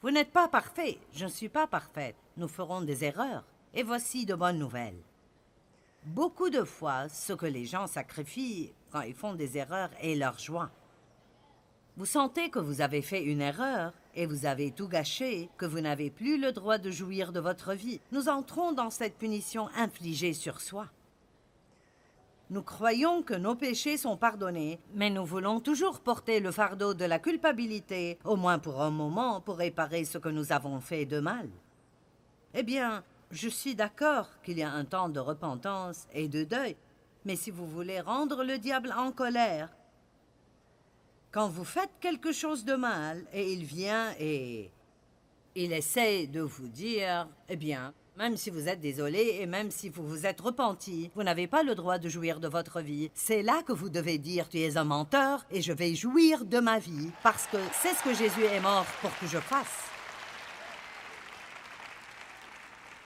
Vous n'êtes pas parfait, je ne suis pas parfaite. Nous ferons des erreurs. Et voici de bonnes nouvelles. Beaucoup de fois, ce que les gens sacrifient quand ils font des erreurs est leur joie. Vous sentez que vous avez fait une erreur et vous avez tout gâché, que vous n'avez plus le droit de jouir de votre vie. Nous entrons dans cette punition infligée sur soi. Nous croyons que nos péchés sont pardonnés, mais nous voulons toujours porter le fardeau de la culpabilité, au moins pour un moment, pour réparer ce que nous avons fait de mal. Eh bien, je suis d'accord qu'il y a un temps de repentance et de deuil, mais si vous voulez rendre le diable en colère, quand vous faites quelque chose de mal et il vient et il essaie de vous dire, eh bien, même si vous êtes désolé et même si vous vous êtes repenti, vous n'avez pas le droit de jouir de votre vie. C'est là que vous devez dire, tu es un menteur et je vais jouir de ma vie parce que c'est ce que Jésus est mort pour que je fasse.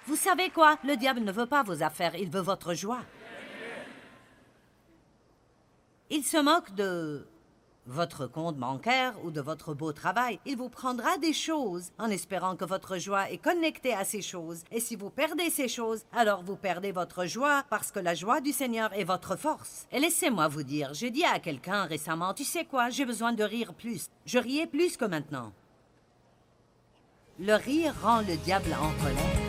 Vous savez quoi? Le diable ne veut pas vos affaires, il veut votre joie. Il se moque de votre compte bancaire ou de votre beau travail. Il vous prendra des choses en espérant que votre joie est connectée à ces choses. Et si vous perdez ces choses, alors vous perdez votre joie parce que la joie du Seigneur est votre force. Et laissez-moi vous dire, j'ai dit à quelqu'un récemment, tu sais quoi, j'ai besoin de rire plus. Je riais plus que maintenant. Le rire rend le diable en colère.